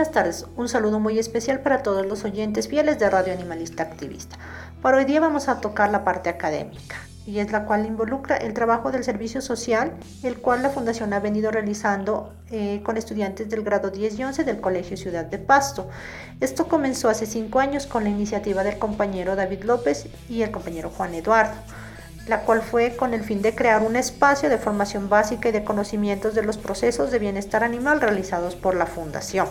Buenas tardes, un saludo muy especial para todos los oyentes fieles de Radio Animalista Activista. Para hoy día vamos a tocar la parte académica, y es la cual involucra el trabajo del servicio social, el cual la Fundación ha venido realizando eh, con estudiantes del grado 10 y 11 del Colegio Ciudad de Pasto. Esto comenzó hace cinco años con la iniciativa del compañero David López y el compañero Juan Eduardo la cual fue con el fin de crear un espacio de formación básica y de conocimientos de los procesos de bienestar animal realizados por la Fundación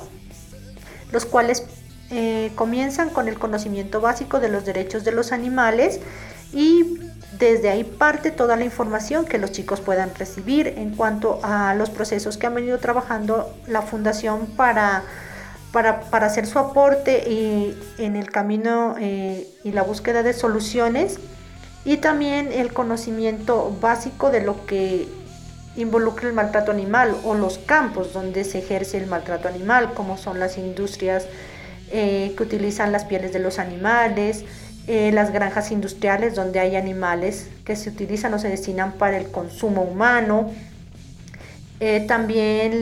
los cuales eh, comienzan con el conocimiento básico de los derechos de los animales y desde ahí parte toda la información que los chicos puedan recibir en cuanto a los procesos que han venido trabajando la fundación para, para, hacer su aporte y, en el camino eh, y la búsqueda de soluciones y también el conocimiento básico de lo que involucra el maltrato animal o los campos donde se ejerce el maltrato animal, como son las industrias eh, que utilizan las pieles de los animales, eh, las granjas industriales donde hay animales que se utilizan o se destinan para el consumo humano, eh, también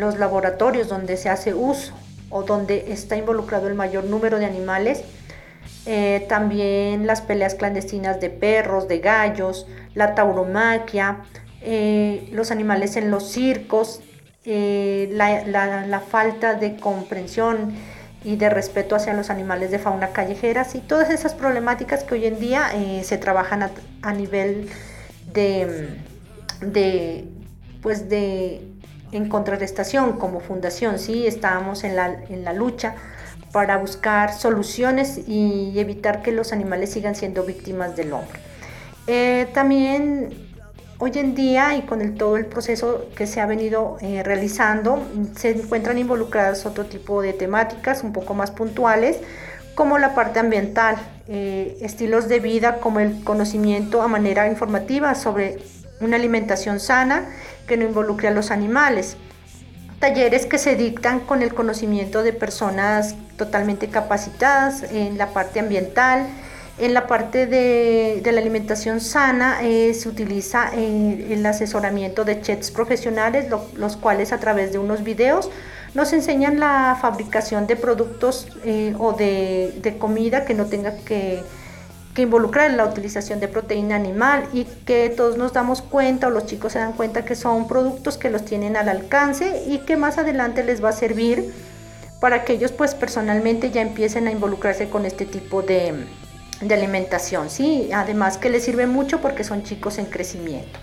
los laboratorios donde se hace uso o donde está involucrado el mayor número de animales, también las peleas clandestinas de perros, de gallos, la tauromaquia, eh, los animales en los circos, eh, la, falta de comprensión y de respeto hacia los animales de fauna callejeras y todas esas problemáticas que hoy en día eh, se trabajan a, nivel de, de, pues de en contrarrestación como fundación, sí, estábamos en la, en la lucha para buscar soluciones y evitar que los animales sigan siendo víctimas del hombre. También hoy en día y con todo el proceso que se ha venido eh, realizando, se encuentran involucradas otro tipo de temáticas un poco más puntuales, como la parte ambiental, eh, estilos de vida como el conocimiento a manera informativa sobre una alimentación sana que no involucre a los animales. Talleres que se dictan con el conocimiento de personas totalmente capacitadas en la parte ambiental. En la parte de, la alimentación sana eh, se utiliza eh, el asesoramiento de chefs profesionales, los cuales a través de unos videos nos enseñan la fabricación de productos eh, o de, comida que no tenga que que involucrar la utilización de proteína animal y que todos nos damos cuenta o los chicos se dan cuenta que son productos que los tienen al alcance y que más adelante les va a servir para que ellos pues personalmente ya empiecen a involucrarse con este tipo de, de alimentación, ¿sí? Además que les sirve mucho porque son chicos en crecimiento.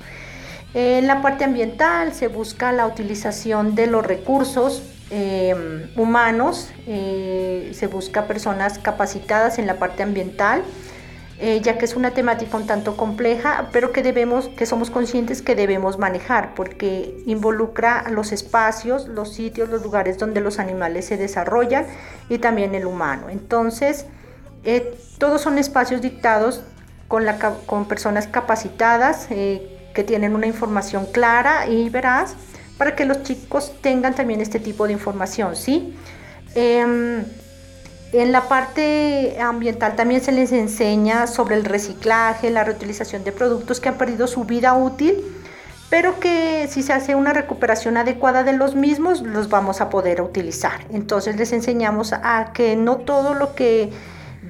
En la parte ambiental se busca la utilización de los recursos eh, humanos, eh, se busca personas capacitadas en la parte ambiental, eh, ya que es una temática un tanto compleja, pero que debemos, que somos conscientes que debemos manejar, porque involucra los espacios, los sitios, los lugares donde los animales se desarrollan y también el humano. Entonces, eh, todos son espacios dictados con, personas capacitadas eh, que tienen una información clara y veraz para que los chicos tengan también este tipo de información, ¿sí? Em, en la parte ambiental también se les enseña sobre el reciclaje, la reutilización de productos que han perdido su vida útil, pero que si se hace una recuperación adecuada de los mismos, los vamos a poder utilizar. Entonces les enseñamos a que no todo lo que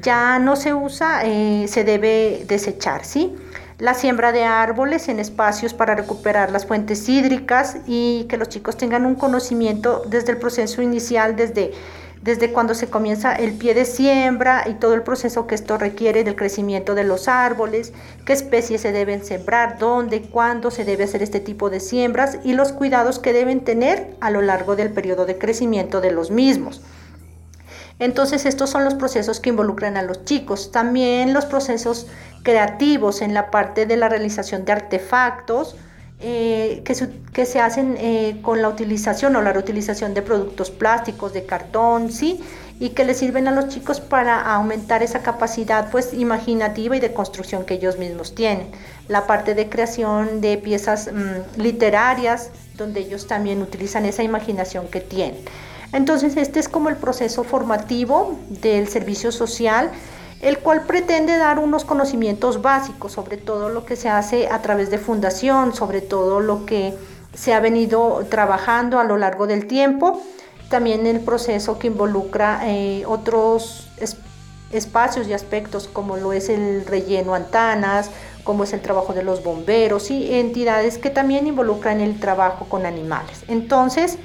ya no se usa eh, se debe desechar, ¿sí? La siembra de árboles en espacios para recuperar las fuentes hídricas y que los chicos tengan un conocimiento desde el proceso inicial, desde desde cuando se comienza el pie de siembra y todo el proceso que esto requiere del crecimiento de los árboles, qué especies se deben sembrar, dónde, cuándo se debe hacer este tipo de siembras y los cuidados que deben tener a lo largo del periodo de crecimiento de los mismos. Entonces estos son los procesos que involucran a los chicos. También los procesos creativos en la parte de la realización de artefactos, eh, que, se, hacen eh, con la utilización o la reutilización de productos plásticos, de cartón, ¿sí? Y que les sirven a los chicos para aumentar esa capacidad pues imaginativa y de construcción que ellos mismos tienen. La parte de creación de piezas mm, literarias, donde ellos también utilizan esa imaginación que tienen. Entonces este es como el proceso formativo del servicio social el cual pretende dar unos conocimientos básicos sobre todo lo que se hace a través de fundación, sobre todo lo que se ha venido trabajando a lo largo del tiempo, también el proceso que involucra eh, otros espacios y aspectos como lo es el relleno antanas, como es el trabajo de los bomberos y entidades que también involucran el trabajo con animales. Entonces,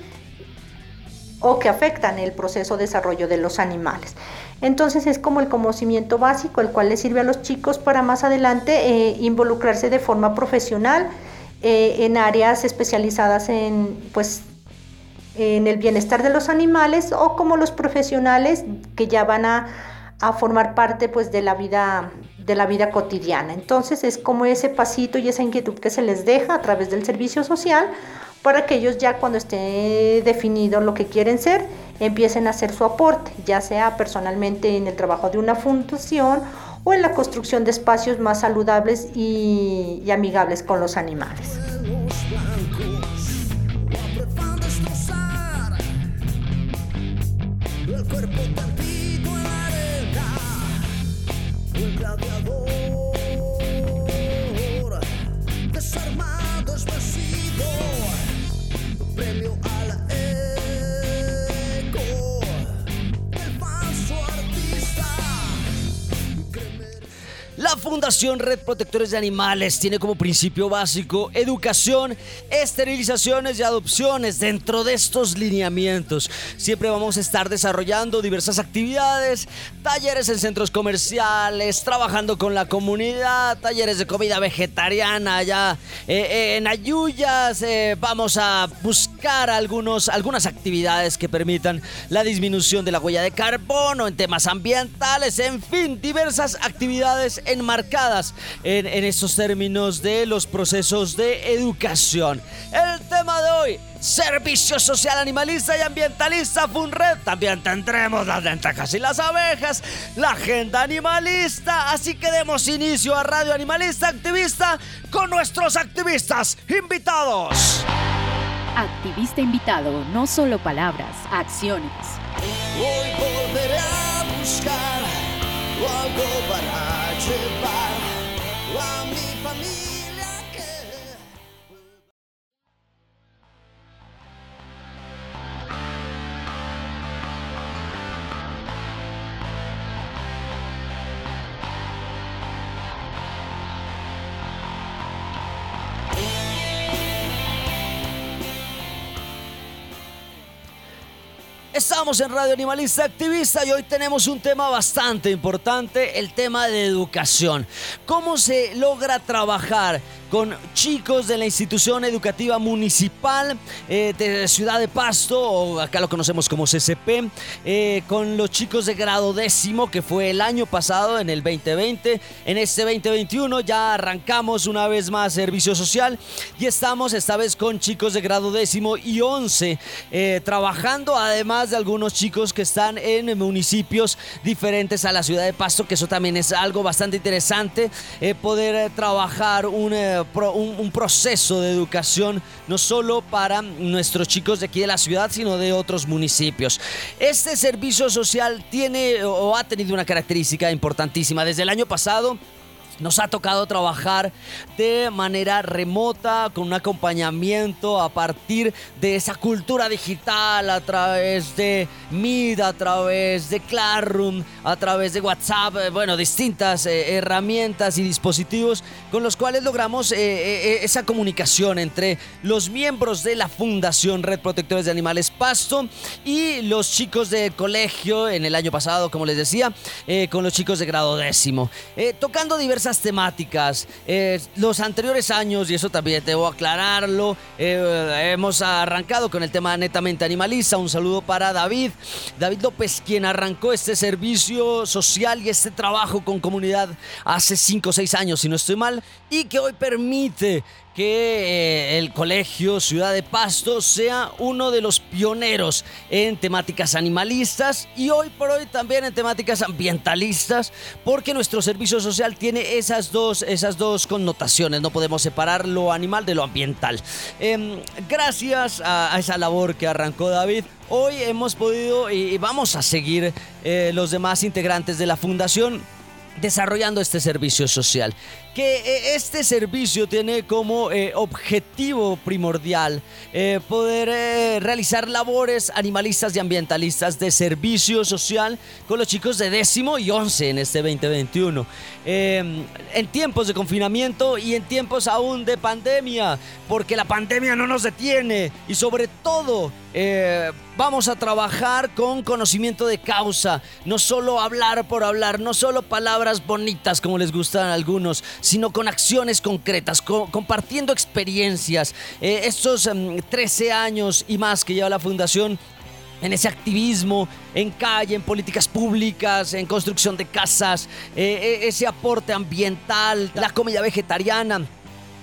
o que afectan el proceso de desarrollo de los animales. Entonces es como el conocimiento básico, el cual le sirve a los chicos para más adelante eh, involucrarse de forma profesional eh, en áreas especializadas en, pues, en el bienestar de los animales o como los profesionales que ya van a, a formar parte pues, de, la vida, de la vida cotidiana. Entonces es como ese pasito y esa inquietud que se les deja a través del servicio social para que ellos ya cuando esté definido lo que quieren ser, empiecen a hacer su aporte, ya sea personalmente en el trabajo de una fundación o en la construcción de espacios más saludables y, y amigables con los animales. La Fundación Red Protectores de Animales tiene como principio básico educación, esterilizaciones y adopciones dentro de estos lineamientos. Siempre vamos a estar desarrollando diversas actividades, talleres en centros comerciales, trabajando con la comunidad, talleres de comida vegetariana allá Eh, en Ayuyas vamos a buscar algunos, algunas actividades que permitan la disminución de la huella de carbono en temas ambientales, en fin, diversas actividades enmarcadas en, en estos términos de los procesos de educación. El tema de hoy Servicio Social Animalista y Ambientalista FUNRED. También tendremos las lentejas y las abejas, la agenda animalista. Así que demos inicio a Radio Animalista Activista con nuestros activistas invitados. Activista invitado, no solo palabras, acciones. Hoy volveré a buscar algo para llevar Estamos en Radio Animalista Activista y hoy tenemos un tema bastante importante, el tema de educación. ¿Cómo se logra trabajar con chicos de la institución educativa municipal eh, de Ciudad de Pasto, o acá lo conocemos como CCP, eh, con los chicos de grado décimo, que fue el año pasado, en el 2020. En este 2021 ya arrancamos una vez más servicio social y estamos esta vez con chicos de grado décimo y once, eh, trabajando además de algunos chicos que están en municipios diferentes a la ciudad de Pasto, que eso también es algo bastante interesante, poder trabajar un un, proceso de educación no solo para nuestros chicos de aquí de la ciudad, sino de otros municipios. Este servicio social tiene o ha tenido una característica importantísima. Desde el año pasado nos ha tocado trabajar de manera remota, con un acompañamiento a partir de esa cultura digital, a través de Meet, a través de Classroom, a través de WhatsApp, eh, bueno, distintas eh, herramientas y dispositivos con los cuales logramos eh, esa comunicación entre los miembros de la Fundación Red Protectores de Animales Pasto y los chicos del colegio en el año pasado, como les decía, con los chicos de grado décimo, tocando diversas temáticas. Eh, los anteriores años, y eso también debo aclararlo, eh, hemos arrancado con el tema netamente animalista. Un saludo para David. David López, quien arrancó este servicio social y este trabajo con comunidad hace 5 o 6 años, si no estoy mal, y que hoy permite que eh, el colegio Ciudad de Pasto sea uno de los pioneros en temáticas animalistas y hoy por hoy también en temáticas ambientalistas, porque nuestro servicio social tiene esas dos, esas dos connotaciones, no podemos separar lo animal de lo ambiental. Em, gracias a, esa labor que arrancó David, hoy hemos podido y, vamos a seguir eh, los demás integrantes de la fundación desarrollando este servicio social que eh, este servicio tiene como eh, objetivo primordial eh, poder realizar labores animalistas y ambientalistas de servicio social con los chicos de décimo y once en este 2021. Em, en tiempos de confinamiento y en tiempos aún de pandemia, porque la pandemia no nos detiene y sobre todo vamos a trabajar con conocimiento de causa, no solo hablar por hablar, no solo palabras bonitas como les gustan algunos, sino con acciones concretas, compartiendo experiencias. Eh, estos 13 em, años y más que lleva la fundación en ese activismo, en calle, en políticas públicas, en construcción de casas, eh, e, ese aporte ambiental, la comida vegetariana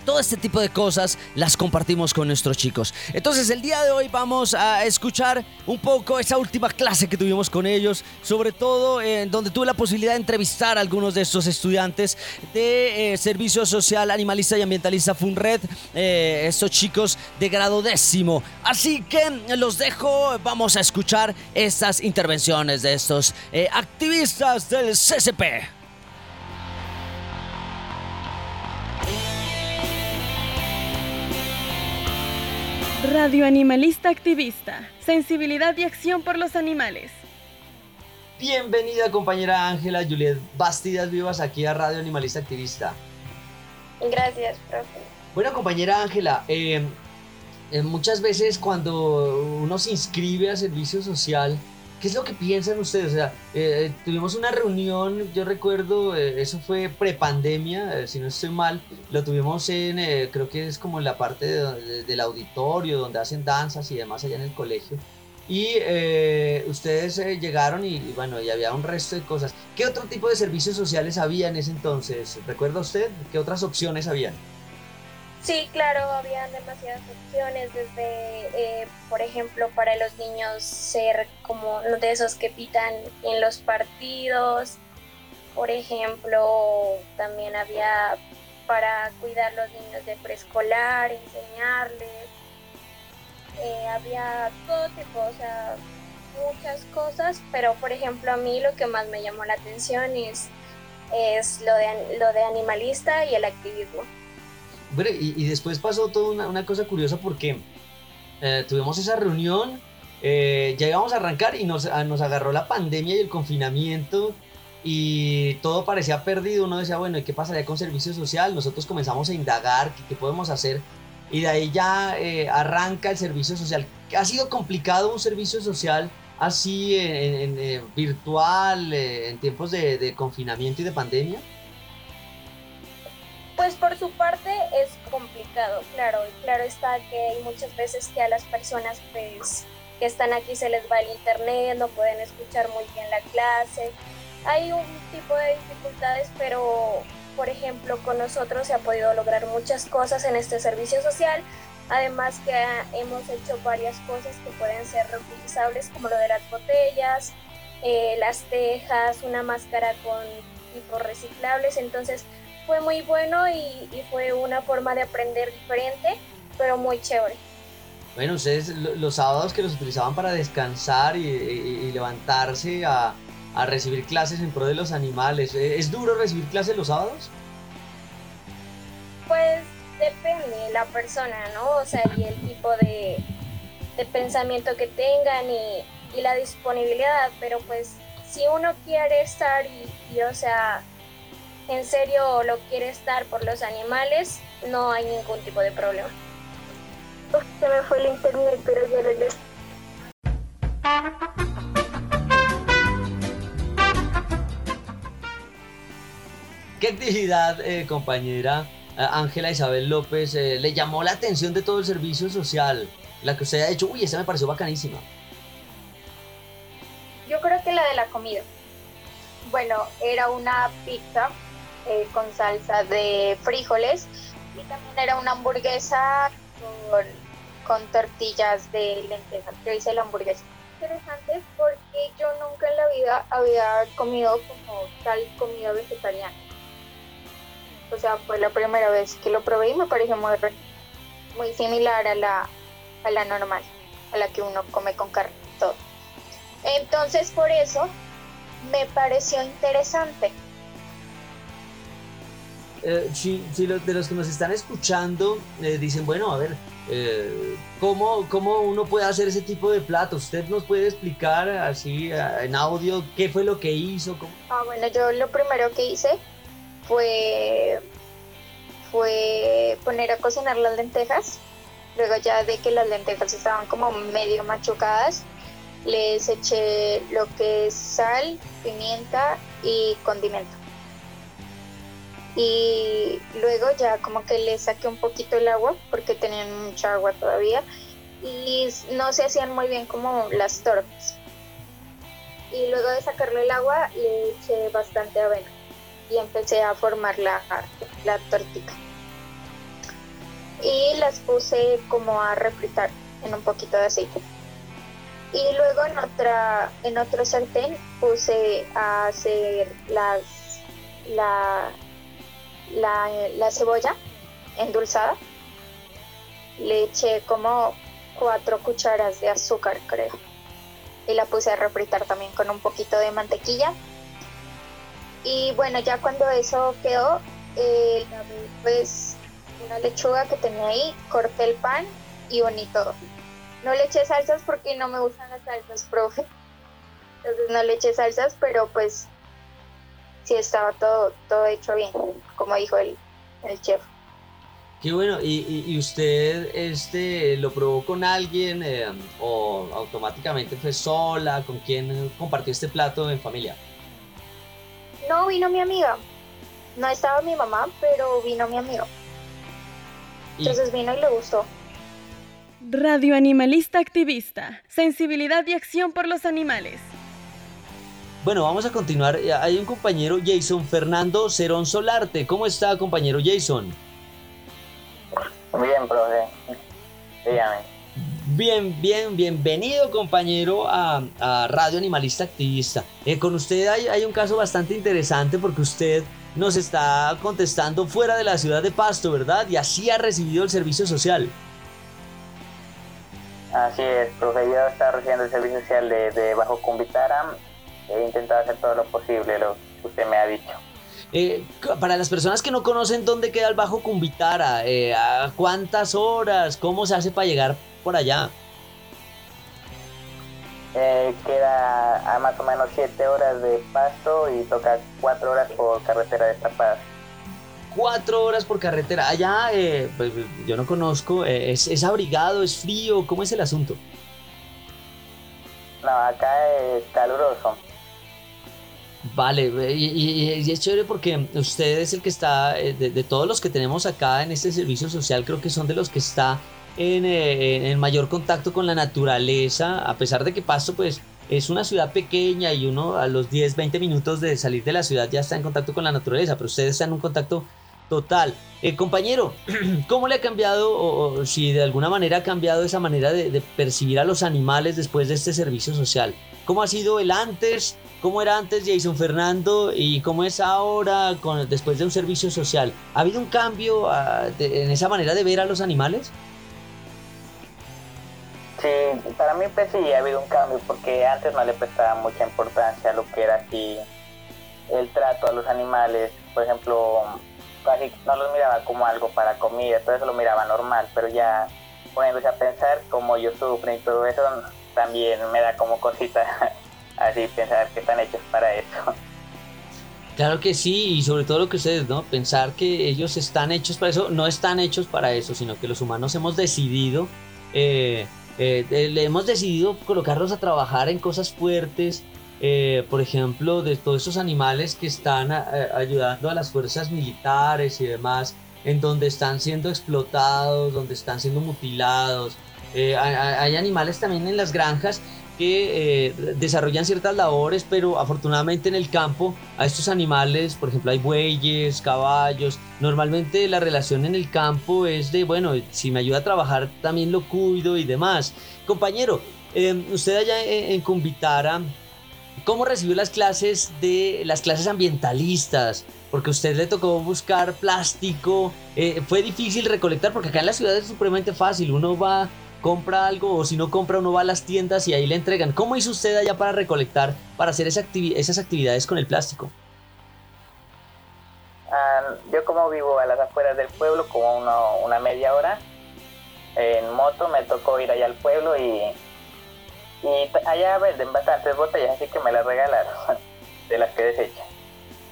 todo este tipo de cosas las compartimos con nuestros chicos. Entonces el día de hoy vamos a escuchar un poco esa última clase que tuvimos con ellos, sobre todo en donde tuve la posibilidad de entrevistar a algunos de estos estudiantes de eh, Servicio Social Animalista y Ambientalista FUNRED, eh, estos chicos de grado décimo. Así que los dejo, vamos a escuchar estas intervenciones de estos eh, activistas del CCP. Radio Animalista Activista. Sensibilidad y acción por los animales. Bienvenida compañera Ángela Juliet Bastidas Vivas aquí a Radio Animalista Activista. Gracias, profe. Bueno compañera Ángela, eh, eh, muchas veces cuando uno se inscribe a servicio social, ¿Qué es lo que piensan ustedes? O sea, eh, tuvimos una reunión, yo recuerdo, eh, eso fue prepandemia, eh, si no estoy mal, lo tuvimos en, creo que es como en la parte del auditorio, donde hacen danzas y demás allá en el colegio. Y ustedes llegaron y, y, bueno, y había un resto de cosas. ¿Qué otro tipo de servicios sociales había en ese entonces? ¿Recuerda usted? ¿Qué otras opciones habían? Sí, claro, había demasiadas opciones, desde, eh, por ejemplo, para los niños ser como de esos que pitan en los partidos, por ejemplo, también había para cuidar los niños de preescolar, enseñarles, eh, había todo tipo, o sea, muchas cosas, pero por ejemplo a mí lo que más me llamó la atención es, es lo, de, lo de animalista y el activismo y, después pasó toda una, cosa curiosa porque eh, tuvimos esa reunión, eh, ya íbamos a arrancar y nos, nos agarró la pandemia y el confinamiento y todo parecía perdido. Uno decía, bueno, ¿y qué pasaría con servicio social? Nosotros comenzamos a indagar qué, podemos hacer y de ahí ya eh, arranca el servicio social. ¿Ha sido complicado un servicio social así en, virtual en tiempos de, de confinamiento y de pandemia? Su parte es complicado, claro, y claro está que hay muchas veces que a las personas pues, que están aquí se les va el internet, no pueden escuchar muy bien la clase. Hay un tipo de dificultades, pero por ejemplo con nosotros se ha podido lograr muchas cosas en este servicio social, además que hemos hecho varias cosas que pueden ser reutilizables como lo de las botellas, eh, las tejas, una máscara con tipos reciclables, entonces fue muy bueno y, fue una forma de aprender diferente, pero muy chévere. Bueno, ustedes los sábados que los utilizaban para descansar y, levantarse a, recibir clases en pro de los animales, ¿e-, ¿es duro recibir clases los sábados? Pues depende de la persona, ¿no? O sea, y el tipo de, pensamiento que tengan y, y, la disponibilidad, pero pues si uno quiere estar y o sea, en serio lo quiere estar por los animales, no hay ningún tipo de problema. se me fue el internet, pero ya regresé. ¿Qué actividad, eh, compañera eh, Ángela Isabel López, eh, le llamó la atención de todo el servicio social? La que usted ha hecho, uy, esa me pareció bacanísima. Yo creo que la de la comida. Bueno, era una pizza eh, con salsa de frijoles y también era una hamburguesa con, tortillas de lentejas. Yo hice la hamburguesa. Interesante porque yo nunca en la vida había comido como tal comida vegetariana. O sea, fue la primera vez que lo probé y me pareció muy, muy similar a la, a la normal, a la que uno come con carne y todo. Entonces por eso me pareció interesante eh, si, de los que nos están escuchando eh, dicen, bueno, a ver, eh, ¿cómo, ¿cómo, uno puede hacer ese tipo de platos? ¿Usted nos puede explicar así en audio qué fue lo que hizo? Ah, bueno, yo lo primero que hice fue, fue poner a cocinar las lentejas. Luego ya de que las lentejas estaban como medio machucadas, les eché lo que es sal, pimienta y condimento y luego ya como que le saqué un poquito el agua porque tenían mucha agua todavía y no se hacían muy bien como las tortas. Y luego de sacarle el agua le eché bastante avena y empecé a formar la, la tortita. Y las puse como a refritar en un poquito de aceite. Y luego en otra en otro sartén puse a hacer las la, la, cebolla endulzada. Le eché como cuatro cucharas de azúcar, creo. Y la puse a refritar también con un poquito de mantequilla. Y bueno, ya cuando eso quedó, eh, pues una lechuga que tenía ahí, corté el pan y uní todo. No le eché salsas porque no me gustan las salsas, profe. Entonces no le eché salsas, pero pues sí estaba todo, todo hecho bien, como dijo el, el chef. Qué bueno, ¿y, usted este, lo probó con alguien eh, o automáticamente fue sola? ¿Con quién compartió este plato en familia? No, vino mi amiga. No estaba mi mamá, pero vino mi amigo. Entonces vino y le gustó. Radio Animalista Activista. Sensibilidad y acción por los animales. Bueno, vamos a continuar. Hay un compañero, Jason Fernando Cerón Solarte. ¿Cómo está, compañero Jason? Bien, profe. Dígame. Bien, bien, bienvenido compañero a, Radio Animalista Activista. Eh, con usted hay, hay, un caso bastante interesante porque usted nos está contestando fuera de la ciudad de Pasto, ¿verdad? Y así ha recibido el servicio social. Así es, profe. Yo estaba recibiendo el servicio social de, de Bajo Cumbitaram. He intentado hacer todo lo posible, lo que usted me ha dicho. Eh, para las personas que no conocen dónde queda el Bajo Cumbitara, eh, ¿a cuántas horas? ¿Cómo se hace para llegar por allá? Eh, queda a más o menos 7 horas de pasto y toca 4 horas por carretera destapada. 4 horas por carretera. Allá, eh, pues, yo no conozco, ¿es, ¿es abrigado, es frío? ¿Cómo es el asunto? No, acá es caluroso. Vale, y, es chévere porque usted es el que está, eh, de, todos los que tenemos acá en este servicio social, creo que son de los que está en, eh, en, mayor contacto con la naturaleza, a pesar de que Pasto pues es una ciudad pequeña y uno a los 10, 20 minutos de salir de la ciudad ya está en contacto con la naturaleza, pero ustedes están en un contacto total. Eh, compañero, ¿cómo le ha cambiado o, si de alguna manera ha cambiado esa manera de, de percibir a los animales después de este servicio social? ¿Cómo ha sido el antes cómo era antes Jason Fernando y cómo es ahora con, después de un servicio social. ¿Ha habido un cambio ah, en esa manera de ver a los animales? Sí, para mí pues sí ha habido un cambio porque antes no le prestaba mucha importancia a lo que era así el trato a los animales. Por ejemplo, casi no los miraba como algo para comida, todo eso lo miraba normal, pero ya poniéndose a pensar como yo sufren y todo eso, también me da como cosita así pensar que están hechos para eso. Claro que sí, y sobre todo lo que ustedes, ¿no? Pensar que ellos están hechos para eso, no están hechos para eso, sino que los humanos hemos decidido, eh, eh, le hemos decidido colocarlos a trabajar en cosas fuertes, eh, por ejemplo, de todos esos animales que están ayudando a las fuerzas militares y demás, en donde están siendo explotados, donde están siendo mutilados. Hay animales también en las granjas que eh, desarrollan ciertas labores, pero afortunadamente en el campo a estos animales, por ejemplo, hay bueyes, caballos. Normalmente la relación en el campo es de, bueno, si me ayuda a trabajar, también lo cuido y demás. Compañero, eh, usted allá en, Cumbitara, ¿cómo recibió las clases de las clases ambientalistas? Porque a usted le tocó buscar plástico. Eh, fue difícil recolectar, porque acá en la ciudad es supremamente fácil. Uno va compra algo o si no compra uno va a las tiendas y ahí le entregan. ¿Cómo hizo usted allá para recolectar, para hacer esas actividades con el plástico? Ah, yo como vivo a las afueras del pueblo, como una, media hora, en moto me tocó ir allá al pueblo y, y allá venden bastantes botellas, así que me las regalaron de las que desechan.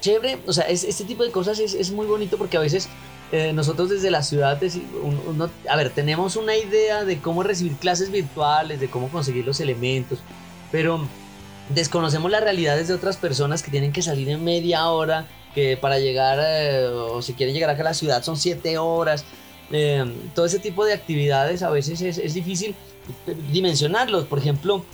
Chévere, o sea, este tipo de cosas es, es muy bonito porque a veces eh, nosotros desde la ciudad, a ver, tenemos una idea de cómo recibir clases virtuales, de cómo conseguir los elementos, pero desconocemos las realidades de otras personas que tienen que salir en media hora, que para llegar, eh, o si quieren llegar acá a la ciudad son siete horas. Eh, todo ese tipo de actividades a veces es, es difícil dimensionarlos. Por ejemplo,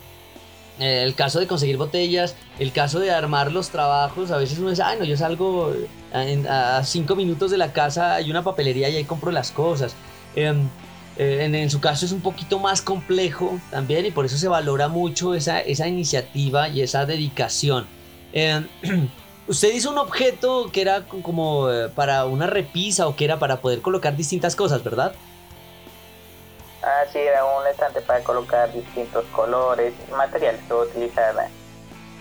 eh, el caso de conseguir botellas, el caso de armar los trabajos, a veces uno dice, ay no, yo salgo a cinco minutos de la casa, hay una papelería y ahí compro las cosas. Em, eh, en, su caso es un poquito más complejo también y por eso se valora mucho esa, esa iniciativa y esa dedicación. Em, usted hizo un objeto que era como eh, para una repisa o que era para poder colocar distintas cosas, ¿verdad? Ah, sí, era un estante para colocar distintos colores, materiales que utilizar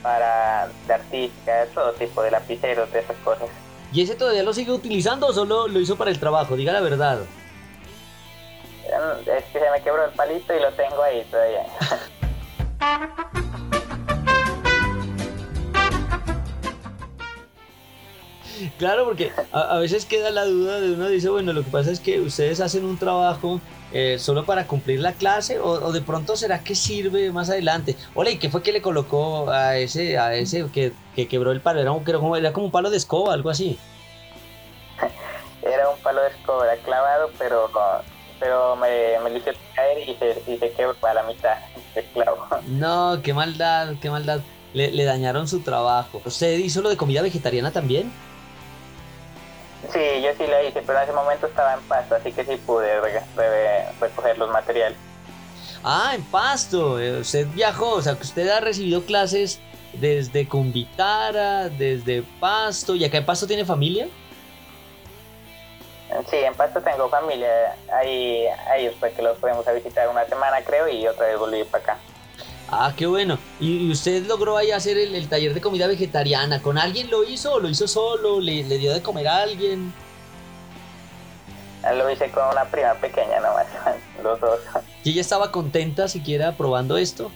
para de artística, todo tipo de lapiceros, de esas cosas. ¿Y ese todavía lo sigue utilizando o solo lo hizo para el trabajo? Diga la verdad. Es que se me quebró el palito y lo tengo ahí todavía. claro, porque a, veces queda la duda de uno dice, bueno, lo que pasa es que ustedes hacen un trabajo eh, solo para cumplir la clase o, de pronto será que sirve más adelante. Hola, ¿y qué fue que le colocó a ese, a ese que, quebró el palo? Era, como, era como un palo de escoba, algo así. Era un palo de escoba clavado, pero pero me, me lo hice caer y se, y se quebró para la mitad el clavo. No, qué maldad, qué maldad. Le, le dañaron su trabajo. ¿Usted hizo lo de comida vegetariana también? Sí, yo sí la hice, pero en ese momento estaba en pasto, así que sí pude recoger los materiales. Ah, en pasto. Eh, usted viajó, o sea, que usted ha recibido clases desde Convitara, desde Pasto. ¿Y acá en Pasto tiene familia? Sí, en Pasto tengo familia. Ahí, ahí después que los podemos visitar una semana, creo, y otra vez volví para acá. Ah, qué bueno. ¿Y usted logró ahí hacer el, taller de comida vegetariana? ¿Con alguien lo hizo o lo hizo solo? ¿Le, dio de comer a alguien? Ah, lo hice con una prima pequeña nomás, los dos. ¿Y ella estaba contenta siquiera probando esto?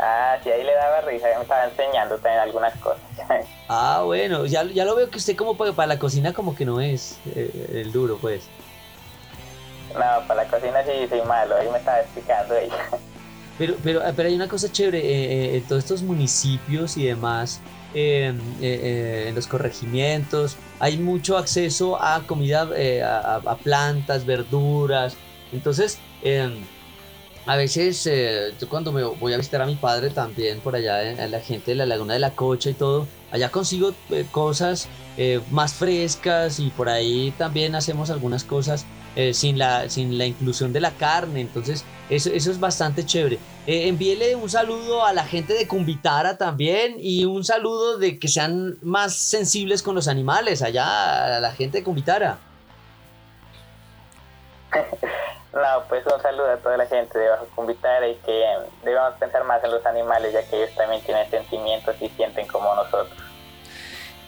Ah, sí, ahí le daba risa, me estaba enseñando también algunas cosas. Ah, bueno, ya, ya lo veo que usted como para, la cocina como que no es eh, el duro, pues. No, para la cocina sí soy malo, ahí me estaba explicando ella. Pero, pero, pero hay una cosa chévere, eh, eh, todos estos municipios y demás, em, eh, en los corregimientos, hay mucho acceso a comida, a, plantas, verduras. Entonces, em, a veces, yo cuando me voy a visitar a mi padre también por allá, en, la gente de la Laguna de la Cocha y todo, allá consigo cosas más frescas y por ahí también hacemos algunas cosas sin, la, sin la inclusión de la carne. Entonces, eso, es bastante chévere. Eh, envíele un saludo a la gente de Cumbitara también y un saludo de que sean más sensibles con los animales allá, a la gente de Cumbitara. No, pues un saludo a toda la gente de Bajo Cumbitara y que debemos pensar más en los animales ya que ellos también tienen sentimientos y sienten como nosotros.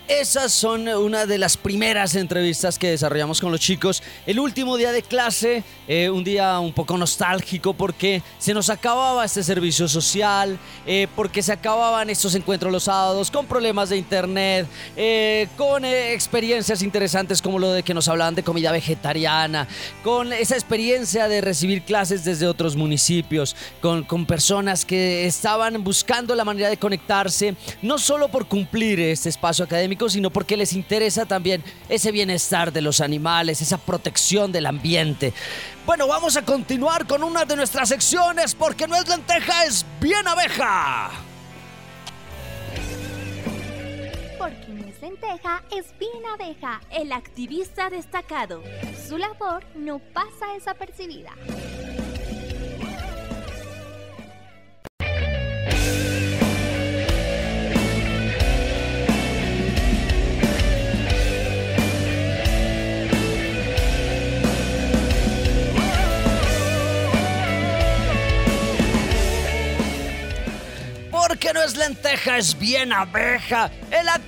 Esas son una de las primeras entrevistas que desarrollamos con los chicos. El último día de clase, eh, un día un poco nostálgico porque se nos acababa este servicio social, eh, porque se acababan estos encuentros los sábados con problemas de internet, eh, con experiencias interesantes como lo de que nos hablaban de comida vegetariana, con esa experiencia de recibir clases desde otros municipios, con, con personas que estaban buscando la manera de conectarse, no solo por cumplir este espacio académico, sino porque les interesa también ese bienestar de los animales, esa protección del ambiente. Bueno, vamos a continuar con una de nuestras secciones porque no es lenteja, es bien abeja. Porque no es lenteja, es bien abeja, el activista destacado. Su labor no pasa desapercibida. Porque no es lenteja, es bien abeja.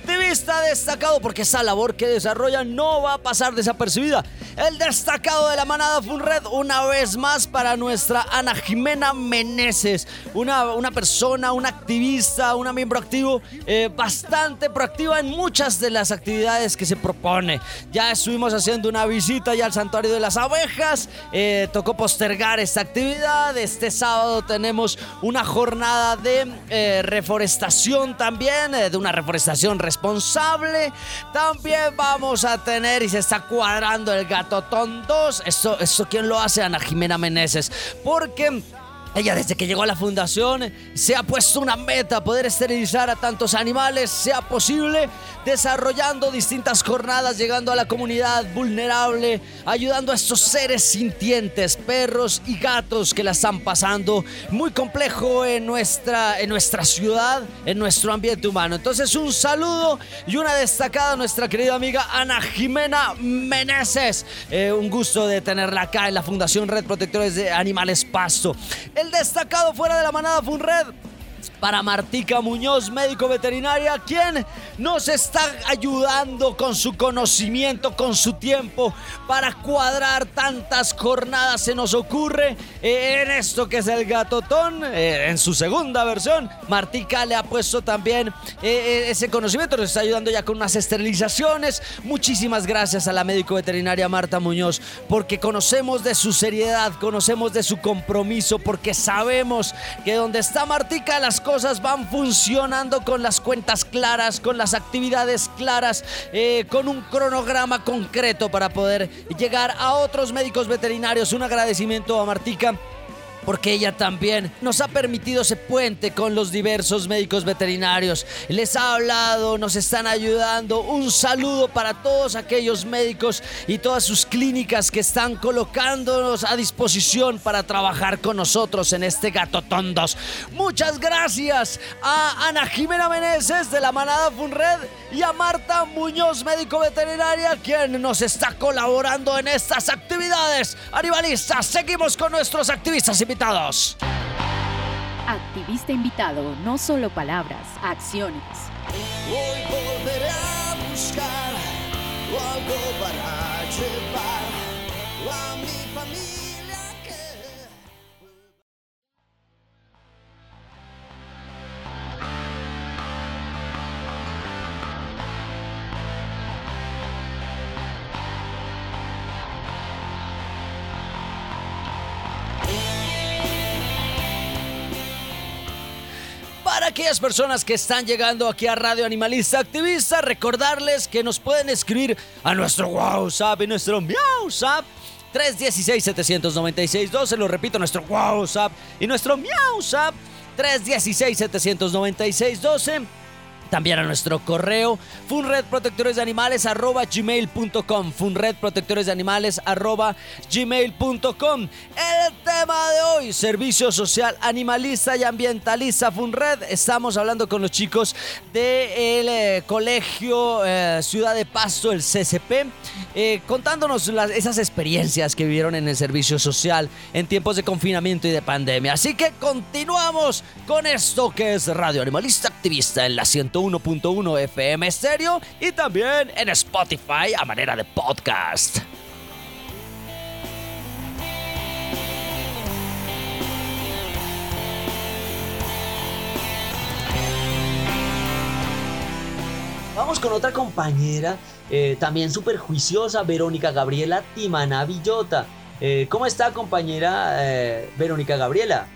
Activista destacado porque esa labor que desarrolla no va a pasar desapercibida. El destacado de la manada Funred una vez más para nuestra Ana Jimena Meneses. Una, una persona, una activista, una miembro activo eh, bastante proactiva en muchas de las actividades que se propone. Ya estuvimos haciendo una visita ya al santuario de las abejas. Eh, tocó postergar esta actividad. Este sábado tenemos una jornada de eh, reforestación también, de una reforestación responsable. También vamos a tener y se está cuadrando el gato Totón 2. Eso, eso, ¿quién lo hace? Ana Jimena Meneses. Porque ella desde que llegó a la fundación se ha puesto una meta, poder esterilizar a tantos animales, sea posible, desarrollando distintas jornadas, llegando a la comunidad vulnerable, ayudando a estos seres sintientes, perros y gatos que la están pasando muy complejo en nuestra, en nuestra ciudad, en nuestro ambiente humano. Entonces un saludo y una destacada a nuestra querida amiga Ana Jimena Meneses. Eh, un gusto de tenerla acá en la Fundación Red Protectores de Animales Pasto. Destacado fuera de la manada Funred para Martica Muñoz, médico veterinaria, quien nos está ayudando con su conocimiento, con su tiempo para cuadrar tantas jornadas. Se nos ocurre eh, en esto que es el gatotón, eh, en su segunda versión. Martica le ha puesto también eh, ese conocimiento, nos está ayudando ya con unas esterilizaciones. Muchísimas gracias a la médico veterinaria Marta Muñoz, porque conocemos de su seriedad, conocemos de su compromiso, porque sabemos que donde está Martica las cosas van funcionando con las cuentas claras, con las actividades claras, eh, con un cronograma concreto para poder llegar a otros médicos veterinarios. Un agradecimiento a Martica porque ella también nos ha permitido ese puente con los diversos médicos veterinarios. Les ha hablado, nos están ayudando. Un saludo para todos aquellos médicos y todas sus clínicas que están colocándonos a disposición para trabajar con nosotros en este Gato Tondos. Muchas gracias a Ana Jimena Meneses de la Manada Funred y a Marta Muñoz, médico veterinaria, quien nos está colaborando en estas actividades animalistas. Seguimos con nuestros activistas invitados. Activista invitado, no solo palabras, acciones. Hoy volveré a buscar algo para llevar a mi familia. Personas que están llegando aquí a Radio Animalista Activista, recordarles que nos pueden escribir a nuestro WhatsApp y nuestro MiauSap 316-796-12. Lo repito, nuestro WhatsApp y nuestro MiauSap 316-796-12 también a nuestro correo funredprotectoresdeanimales@gmail.com funredprotectoresdeanimales@gmail.com El tema de hoy, servicio social animalista y ambientalista Funred. Estamos hablando con los chicos del eh, colegio eh, Ciudad de Pasto, el CCP, eh, contándonos las- esas experiencias que vivieron en el servicio social en tiempos de confinamiento y de pandemia. Así que continuamos con esto que es Radio Animalista Activista en la 101.1 FM Estéreo y también en Spotify a manera de podcast. Vamos con otra compañera, eh, también súper juiciosa, Verónica Gabriela Timana Villota. Eh, ¿Cómo está compañera eh, Verónica Gabriela?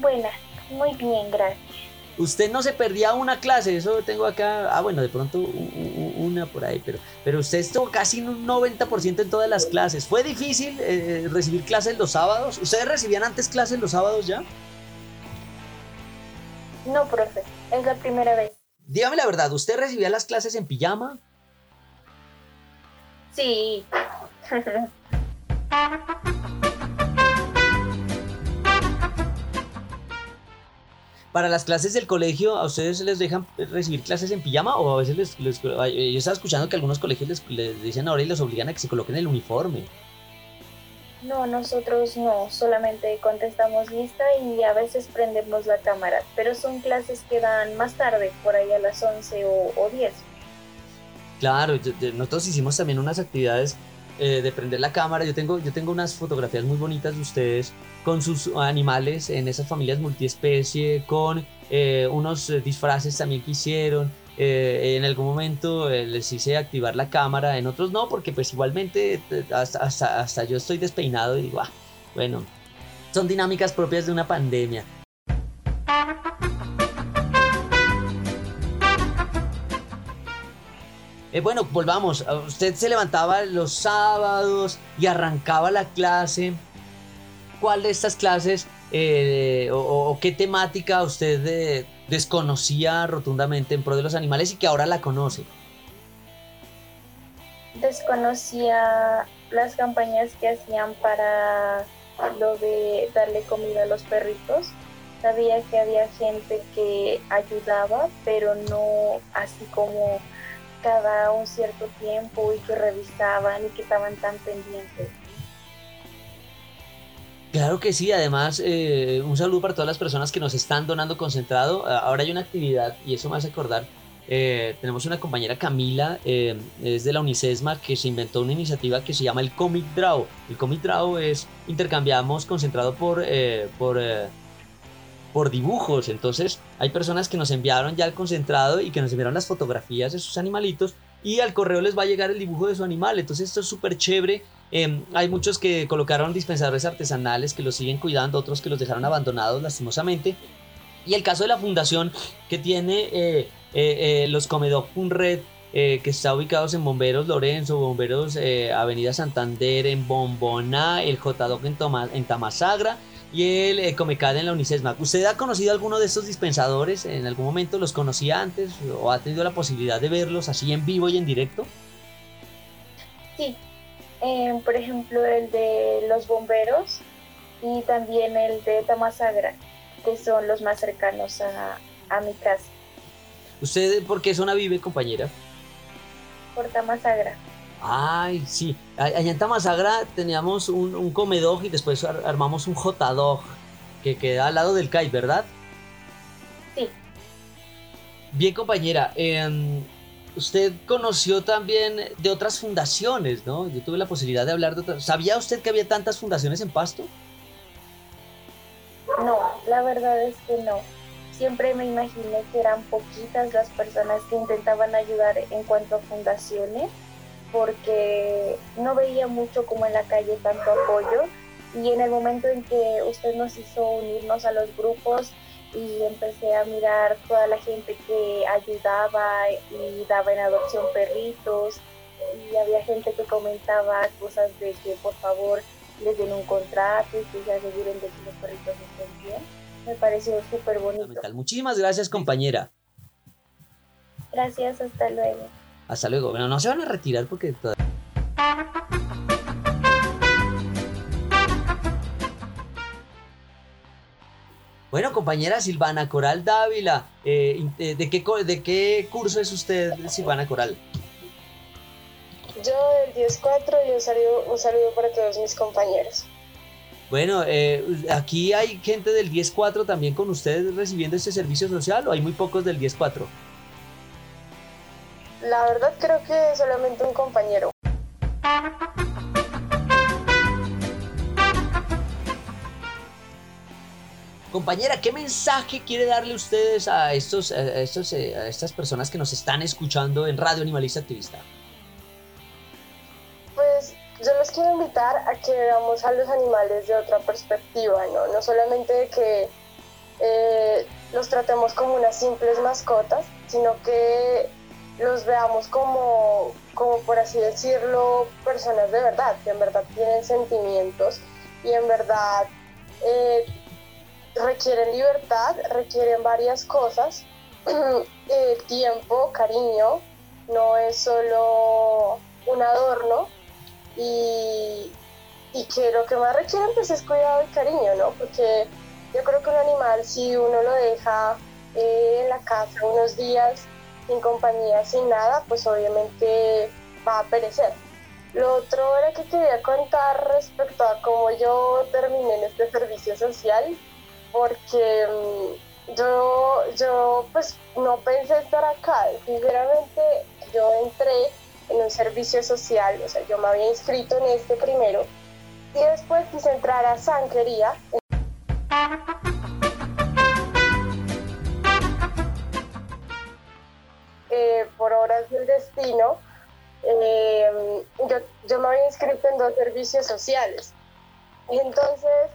Buenas, muy bien, gracias. Usted no se perdía una clase, eso tengo acá, ah bueno, de pronto una por ahí, pero, pero usted estuvo casi en un 90% en todas las clases. ¿Fue difícil eh, recibir clases los sábados? ¿Ustedes recibían antes clases los sábados ya? No, profe, es la primera vez. Dígame la verdad, ¿usted recibía las clases en pijama? Sí. Para las clases del colegio, ¿a ustedes les dejan recibir clases en pijama o a veces les... les- yo estaba escuchando que algunos colegios les, les dicen ahora y les obligan a que se coloquen el uniforme. No, nosotros no, solamente contestamos lista y a veces prendemos la cámara, pero son clases que dan más tarde, por ahí a las 11 o, o 10. Claro, nosotros hicimos también unas actividades eh, de prender la cámara. Yo tengo, yo tengo unas fotografías muy bonitas de ustedes con sus animales en esas familias multiespecie, con eh, unos disfraces también que hicieron. Eh, en algún momento eh, les hice activar la cámara, en otros no, porque pues igualmente hasta, hasta, hasta yo estoy despeinado y digo, ah, bueno, son dinámicas propias de una pandemia. Eh, bueno, volvamos. Usted se levantaba los sábados y arrancaba la clase. ¿Cuál de estas clases eh, o, o qué temática usted eh, desconocía rotundamente en pro de los animales y que ahora la conoce? Desconocía las campañas que hacían para lo de darle comida a los perritos. Sabía que había gente que ayudaba, pero no así como cada un cierto tiempo y que revisaban y que estaban tan pendientes. Claro que sí, además eh, un saludo para todas las personas que nos están donando concentrado. Ahora hay una actividad y eso me hace acordar. eh, tenemos una compañera Camila, eh, es de la Unicesma, que se inventó una iniciativa que se llama el Comic Draw. El Comic Draw es intercambiamos concentrado por, eh, por, eh, por dibujos. Entonces hay personas que nos enviaron ya el concentrado y que nos enviaron las fotografías de sus animalitos y al correo les va a llegar el dibujo de su animal. Entonces esto es súper chévere. Eh, hay muchos que colocaron dispensadores artesanales que los siguen cuidando, otros que los dejaron abandonados lastimosamente. Y el caso de la fundación que tiene eh, eh, eh, los Comedog Red, que está ubicados en Bomberos Lorenzo, Bomberos Avenida Santander, en Bombona, el J-Dog en, en Tamasagra y el eh, en la Unicesma. ¿Usted ha conocido alguno de estos dispensadores en algún momento? ¿Los conocía antes o ha tenido la posibilidad de verlos así en vivo y en directo? Sí, eh, por ejemplo el de los bomberos y también el de Tamasagra, que son los más cercanos a, a mi casa, ¿Usted por qué zona vive, compañera? por Tamasagra. Ay, sí. Allá en Tamasagra teníamos un, un comedog y después ar- armamos un J-Dog que queda al lado del CAI, ¿verdad? Sí. Bien, compañera. em, usted conoció también de otras fundaciones, ¿no? Yo tuve la posibilidad de hablar de otras. ¿Sabía usted que había tantas fundaciones en Pasto? No, la verdad es que no. Siempre me imaginé que eran poquitas las personas que intentaban ayudar en cuanto a fundaciones, porque no veía mucho como en la calle tanto apoyo. Y en el momento en que usted nos hizo unirnos a los grupos y empecé a mirar toda la gente que ayudaba y daba en adopción perritos, y había gente que comentaba cosas de que por favor les den un contrato y que se aseguren de que los perritos estén bien. Me pareció súper bonito. Muchísimas gracias, compañera. Gracias, hasta luego. Hasta luego. Bueno, no se van a retirar porque todavía. Bueno, compañera Silvana Coral Dávila, eh, eh, ¿de, qué, ¿de qué curso es usted, Silvana Coral? Yo del 10-4 y un saludo, un saludo para todos mis compañeros. Bueno, eh, aquí hay gente del 10-4 también con usted recibiendo este servicio social o hay muy pocos del 10-4? La verdad creo que solamente un compañero. Compañera, ¿qué mensaje quiere darle ustedes a, estos, a, estos, eh, a estas personas que nos están escuchando en Radio Animalista Activista? Pues yo los quiero invitar a que veamos a los animales de otra perspectiva, ¿no? No solamente de que eh, los tratemos como unas simples mascotas, sino que los veamos como, como, por así decirlo, personas de verdad, que en verdad tienen sentimientos y en verdad eh, requieren libertad, requieren varias cosas, eh, tiempo, cariño, no es solo un adorno y, y que lo que más requieren pues es cuidado y cariño, ¿no? Porque yo creo que un animal si uno lo deja eh, en la casa unos días sin compañía, sin nada, pues obviamente va a perecer. Lo otro era que quería contar respecto a cómo yo terminé en este servicio social, porque mm, yo, yo pues no pensé estar acá. Sinceramente, yo entré en un servicio social, o sea, yo me había inscrito en este primero y después quise entrar a Sanquería. Por del destino, eh, yo, yo me había inscrito en dos servicios sociales. Entonces,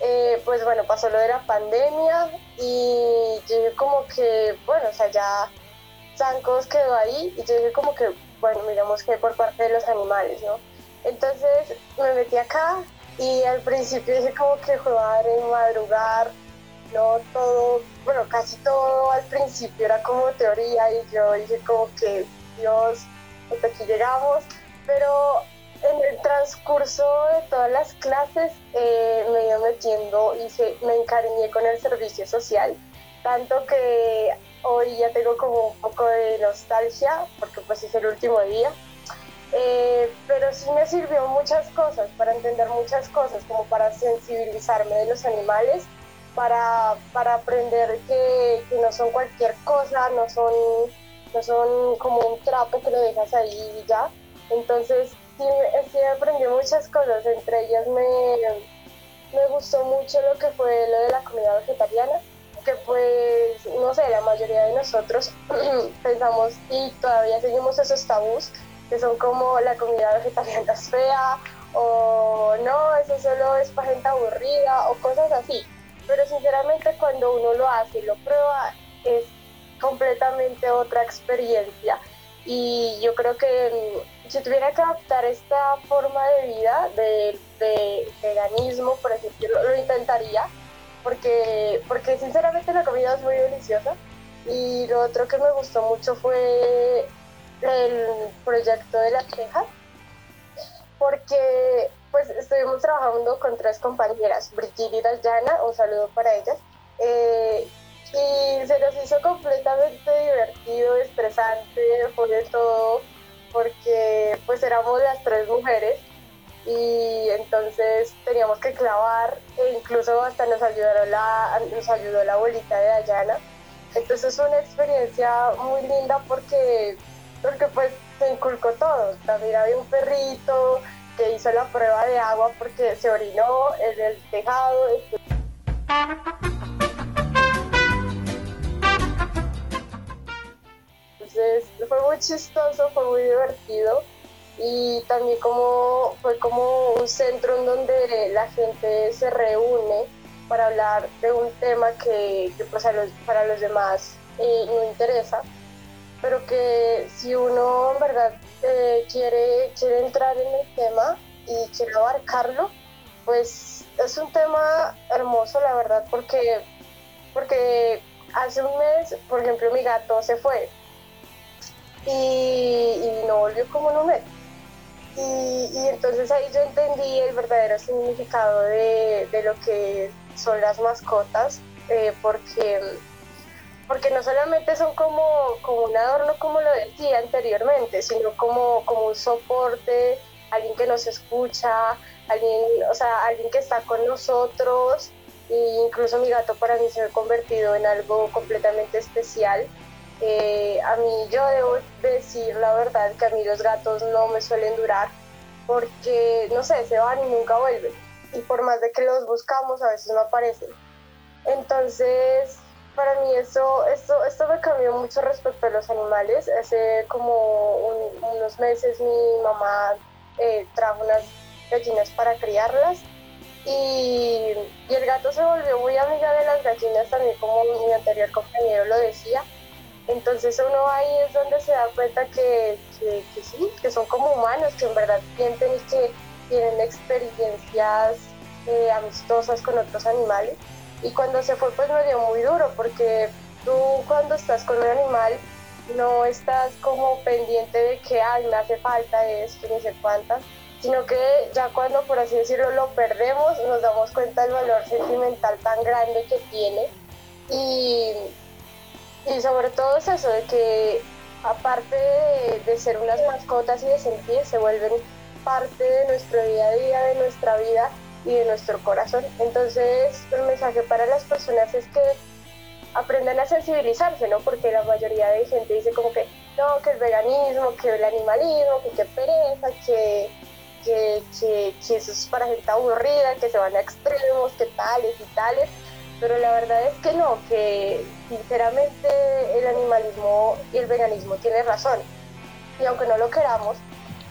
eh, pues bueno, pasó lo de la pandemia y yo como que, bueno, o sea, ya Sancos quedó ahí y yo como que, bueno, miramos que por parte de los animales, ¿no? Entonces me metí acá y al principio dije como que fue madre madrugar, no todo, bueno, casi todo al principio era como teoría y yo dije como que, Dios, hasta aquí llegamos, pero en el transcurso de todas las clases eh, me iba metiendo y se, me encariñé con el servicio social, tanto que hoy ya tengo como un poco de nostalgia, porque pues es el último día, eh, pero sí me sirvió muchas cosas, para entender muchas cosas, como para sensibilizarme de los animales, para, para aprender que, que, no son cualquier cosa, no son, no son como un trapo que lo dejas ahí y ya. Entonces sí, sí aprendí muchas cosas, entre ellas me, me gustó mucho lo que fue lo de la comida vegetariana, que pues, no sé, la mayoría de nosotros pensamos y todavía seguimos esos tabús que son como la comida vegetariana es fea o no, eso solo es para gente aburrida o cosas así. Pero sinceramente cuando uno lo hace y lo prueba es completamente otra experiencia. Y yo creo que mm, si tuviera que adaptar esta forma de vida de, veganismo, por ejemplo, lo intentaría, porque, porque sinceramente la comida es muy deliciosa. Y lo otro que me gustó mucho fue el proyecto de la queja, porque pues estuvimos trabajando con tres compañeras, Brigitte y Dayana, un saludo para ellas, eh, y se nos hizo completamente divertido, estresante, fue de todo, porque pues éramos las tres mujeres y entonces teníamos que clavar e incluso hasta nos ayudó la, nos ayudó la abuelita de Dayana. Entonces fue una experiencia muy linda porque porque pues se inculcó todo. También había un perrito que hizo la prueba de agua porque se orinó en el tejado. Entonces fue muy chistoso, fue muy divertido y también como fue como un centro en donde la gente se reúne para hablar de un tema que, pues para los demás eh, no interesa pero que si uno en verdad eh, quiere, quiere entrar en el tema y quiere abarcarlo, pues es un tema hermoso, la verdad, porque, porque hace un mes, por ejemplo, mi gato se fue y, no volvió como un mes. Y, entonces ahí yo entendí el verdadero significado de, lo que son las mascotas, eh, porque porque no solamente son como, como un adorno, como lo decía anteriormente, sino como, como un soporte, alguien que nos escucha, alguien, o sea, alguien que está con nosotros. E incluso mi gato para mí se ha convertido en algo completamente especial. Eh, a mí yo debo decir la verdad que a mí los gatos no me suelen durar porque, no sé, se van y nunca vuelven. Y por más de que los buscamos, a veces no aparecen. Entonces, para mí eso, esto, esto me cambió mucho respecto a los animales. Hace como unos meses mi mamá eh, trajo unas gallinas para criarlas y, el gato se volvió muy amiga de las gallinas también como mi anterior compañero lo decía. Entonces uno ahí es donde se da cuenta que, que, que sí, que son como humanos, que en verdad sienten y que tienen experiencias eh, amistosas con otros animales. Y cuando se fue pues me dio muy duro porque tú cuando estás con un animal no estás como pendiente de que, ay, hace falta esto, ni sé cuántas, sino que ya cuando, por así decirlo, lo perdemos, nos damos cuenta del valor sentimental tan grande que tiene. Y, y sobre todo es eso, de que aparte de, de, ser unas mascotas y de sentir, se vuelven parte de nuestro día a día, de nuestra vida, y de nuestro corazón. Entonces, el mensaje para las personas es que aprendan a sensibilizarse, ¿no? Porque la mayoría de gente dice como que no, que el veganismo, que el animalismo, que qué pereza, que, que, que, que, eso es para gente aburrida, que se van a extremos, que tales y tales. Pero la verdad es que no, que sinceramente el animalismo y el veganismo tienen razón. Y aunque no lo queramos,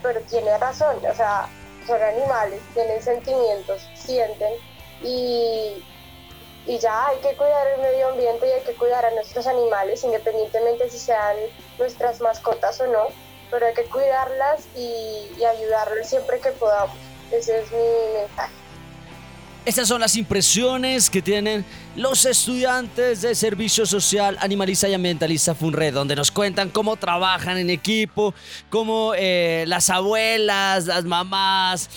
pero tiene razón. O sea, son animales, tienen sentimientos, sienten y, y ya hay que cuidar el medio ambiente y hay que cuidar a nuestros animales, independientemente si sean nuestras mascotas o no, pero hay que cuidarlas y, y ayudarles siempre que podamos. Ese es mi mensaje. Estas son las impresiones que tienen los estudiantes de Servicio Social Animalista y Ambientalista FUNRED, donde nos cuentan cómo trabajan en equipo, cómo eh, las abuelas, las mamás,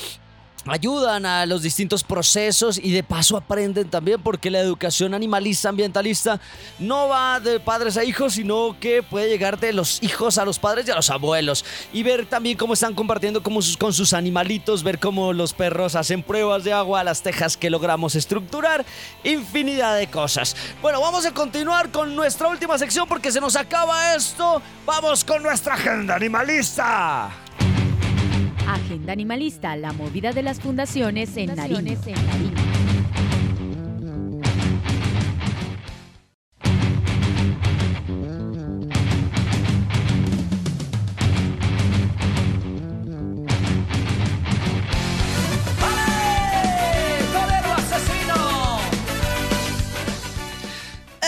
ayudan a los distintos procesos y de paso aprenden también porque la educación animalista, ambientalista no va de padres a hijos, sino que puede llegar de los hijos a los padres y a los abuelos. Y ver también cómo están compartiendo con sus, con sus animalitos, ver cómo los perros hacen pruebas de agua, las tejas que logramos estructurar, infinidad de cosas. Bueno, vamos a continuar con nuestra última sección porque se nos acaba esto. Vamos con nuestra agenda animalista. Agenda Animalista, la movida de las fundaciones en Nariño.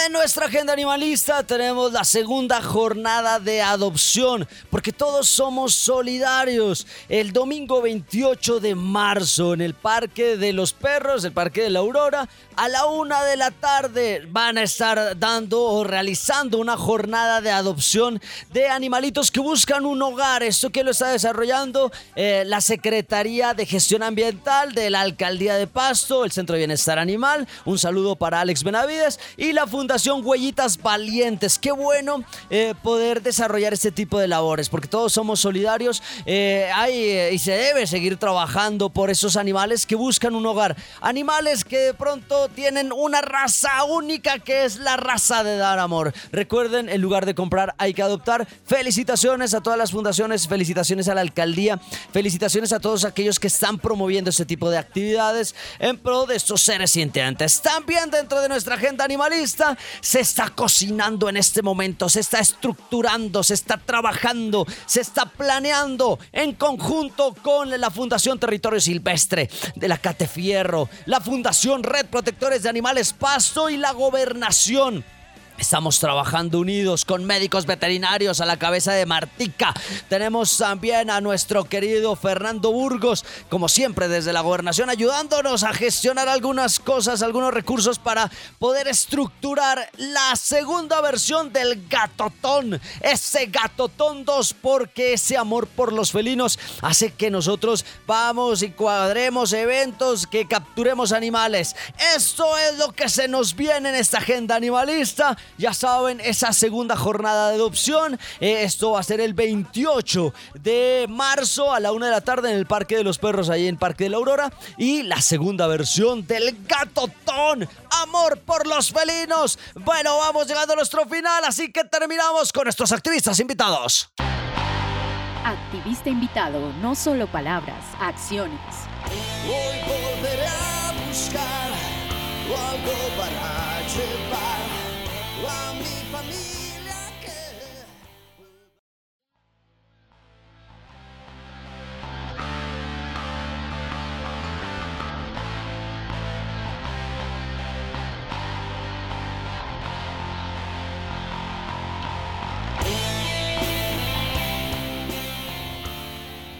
En nuestra agenda animalista tenemos la segunda jornada de adopción, porque todos somos solidarios. El domingo 28 de marzo en el Parque de los Perros, el Parque de la Aurora, a la una de la tarde van a estar dando o realizando una jornada de adopción de animalitos que buscan un hogar. Esto que lo está desarrollando eh, la Secretaría de Gestión Ambiental de la Alcaldía de Pasto, el Centro de Bienestar Animal. Un saludo para Alex Benavides y la Fundación Huellitas Valientes. Qué bueno eh, poder desarrollar este tipo de labores, porque todos somos solidarios eh, hay, y se debe seguir trabajando por esos animales que buscan un hogar. Animales que de pronto tienen una raza única que es la raza de dar amor. Recuerden, en lugar de comprar hay que adoptar. Felicitaciones a todas las fundaciones, felicitaciones a la alcaldía, felicitaciones a todos aquellos que están promoviendo este tipo de actividades en pro de estos seres sintientes. También dentro de nuestra agenda animalista se está cocinando en este momento, se está estructurando, se está trabajando, se está planeando en conjunto con la Fundación Territorio Silvestre de la Catefierro, la Fundación Red Protectores de Animales Pasto y la Gobernación. Estamos trabajando unidos con médicos veterinarios a la cabeza de Martica. Tenemos también a nuestro querido Fernando Burgos, como siempre desde la gobernación, ayudándonos a gestionar algunas cosas, algunos recursos para poder estructurar la segunda versión del Gatotón. Ese Gatotón 2, porque ese amor por los felinos hace que nosotros vamos y cuadremos eventos, que capturemos animales. Esto es lo que se nos viene en esta agenda animalista ya saben, esa segunda jornada de adopción. eh, esto va a ser el 28 de marzo a la una de la tarde en el Parque de los Perros, ahí en Parque de la Aurora. Y la segunda versión del Gatotón. Amor por los felinos. Bueno, vamos llegando a nuestro final, así que terminamos con nuestros activistas invitados. Activista invitado, no solo palabras, acciones. Hoy volveré a buscar algo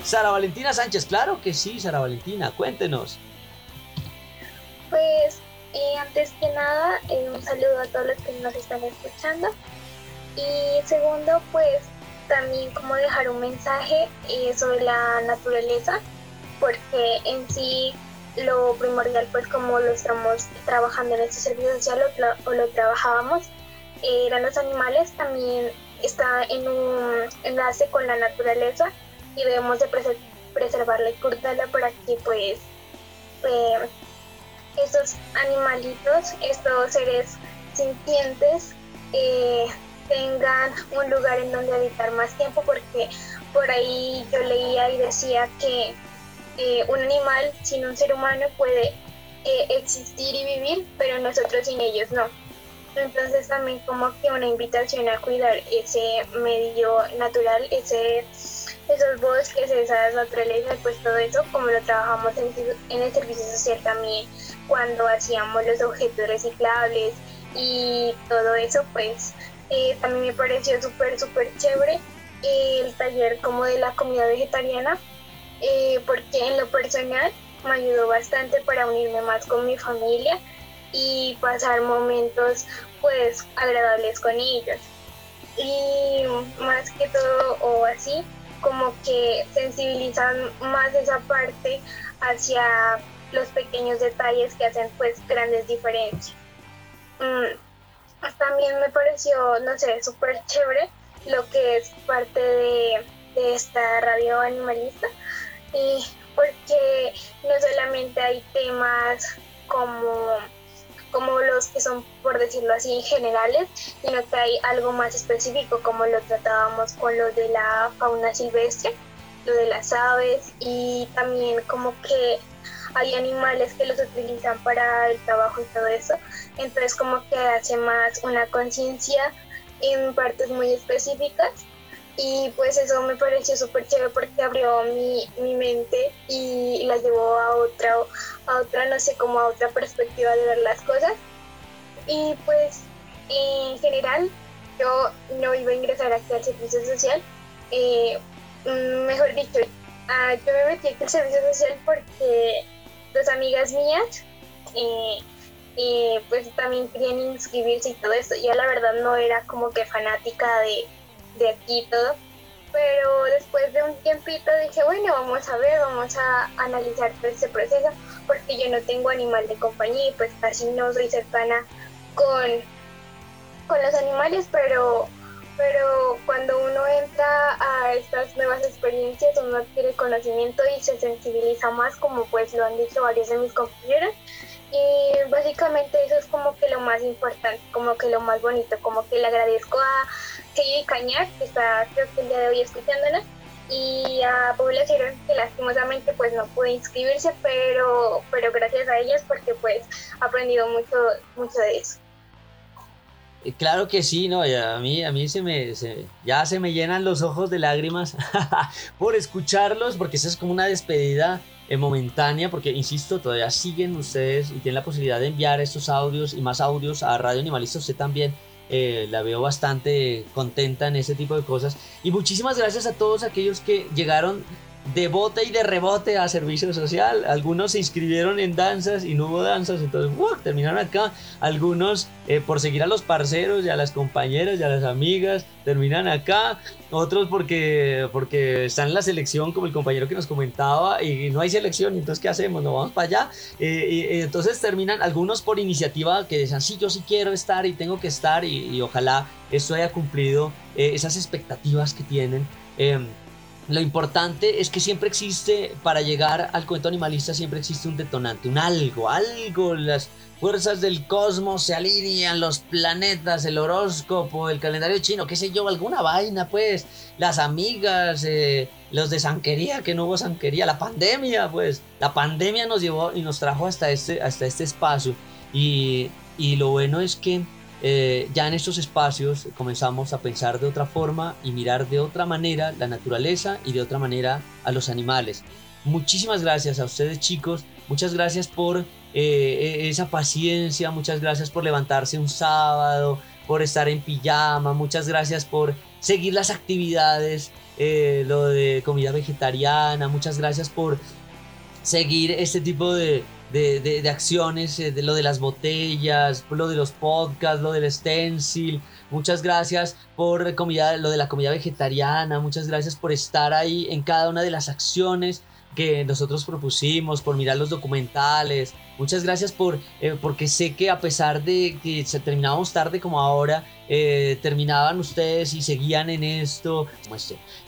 Sara Valentina Sánchez, claro que sí, Sara Valentina, cuéntenos. Pues eh, antes que nada, eh, un saludo a todos los que nos están escuchando. Y segundo, pues también como dejar un mensaje eh, sobre la naturaleza, porque en sí lo primordial, pues como lo estamos trabajando en este servicio social o, o lo trabajábamos, eran los animales, también está en un enlace con la naturaleza y debemos de prese- preservarla y cuidarla para que pues eh, estos animalitos, estos seres sintientes, eh, tengan un lugar en donde habitar más tiempo, porque por ahí yo leía y decía que eh, un animal sin un ser humano puede eh, existir y vivir, pero nosotros sin ellos no. Entonces también como que una invitación a cuidar ese medio natural, ese, esos bosques, esas naturalezas, pues todo eso, como lo trabajamos en, el servicio social también, cuando hacíamos los objetos reciclables y todo eso, pues eh, también me pareció súper, súper chévere el taller como de la comida vegetariana, eh, porque en lo personal me ayudó bastante para unirme más con mi familia y pasar momentos pues agradables con ellos. Y más que todo o así, como que sensibilizan más esa parte hacia los pequeños detalles que hacen pues grandes diferencias. Mm, también me pareció, no sé, súper chévere lo que es parte de, de esta radio animalista, y porque no solamente hay temas como como los que son, por decirlo así, generales, sino que hay algo más específico, como lo tratábamos con lo de la fauna silvestre, lo de las aves, y también como que hay animales que los utilizan para el trabajo y todo eso. Entonces como que hace más una conciencia en partes muy específicas y pues eso me pareció súper chévere porque abrió mi, mi, mente y la llevó a otra, a otra, no sé, como a otra perspectiva de ver las cosas. Y pues en general yo no iba a ingresar aquí al servicio social, eh, mejor dicho, uh, yo me metí aquí al servicio social porque dos amigas mías eh, eh, pues también querían inscribirse y todo eso. Yo la verdad no era como que fanática de de aquí todo. Pero después de un tiempito dije, bueno, vamos a ver, vamos a analizar todo este proceso, porque yo no tengo animal de compañía y pues casi no soy cercana con, con los animales, pero, pero cuando uno entra a estas nuevas experiencias, uno adquiere conocimiento y se sensibiliza más, como pues lo han dicho varios de mis compañeros. Y básicamente eso es como que lo más importante, como que lo más bonito, como que le agradezco a Kelly Cañar, que está creo que el día de hoy escuchándonos, y a Paula Girón, que lastimosamente pues no pudo inscribirse, pero, pero gracias a ellas porque pues ha aprendido mucho, mucho de eso. Eh, claro que sí, no, a mí, a mí se me, ya se me llenan los ojos de lágrimas por escucharlos, porque esa es como una despedida eh, momentánea, porque insisto, todavía siguen ustedes y tienen la posibilidad de enviar estos audios y más audios a Radio Animalista, usted también. Eh, la veo bastante contenta en ese tipo de cosas. Y muchísimas gracias a todos aquellos que llegaron de bote y de rebote a servicio social. Algunos se inscribieron en danzas y no hubo danzas, entonces terminaron acá. Algunos eh, por seguir a los parceros y a las compañeras y a las amigas terminan acá. Otros porque, porque están en la selección, como el compañero que nos comentaba, y no hay selección, entonces ¿qué hacemos? ¿No vamos para allá? Eh, y, entonces terminan algunos por iniciativa que dicen, sí, yo sí quiero estar y tengo que estar y, ojalá esto haya cumplido eh, esas expectativas que tienen. Lo importante es que siempre existe, para llegar al cuento animalista, siempre existe un detonante, un algo, algo, las fuerzas del cosmos se alinean, los planetas, el horóscopo, el calendario chino, qué sé yo, alguna vaina, pues, las amigas, eh, los de sanquería, que no hubo sanquería, la pandemia, pues, la pandemia nos llevó y nos trajo hasta este, hasta este espacio. Y, y lo bueno es que eh, ya en estos espacios comenzamos a pensar de otra forma y mirar de otra manera la naturaleza y de otra manera a los animales. Muchísimas gracias a ustedes chicos, muchas gracias por eh, esa paciencia, muchas gracias por levantarse un sábado, por estar en pijama, muchas gracias por seguir las actividades, eh, lo de comida vegetariana, muchas gracias por seguir este tipo de, de, acciones, eh, de lo de las botellas, lo de los podcasts, lo del stencil. Muchas gracias por comida, lo de la comida vegetariana. Muchas gracias por estar ahí en cada una de las acciones que nosotros propusimos, por mirar los documentales. Muchas gracias por, eh, porque sé que a pesar de que se terminábamos tarde como ahora, eh, terminaban ustedes y seguían en esto.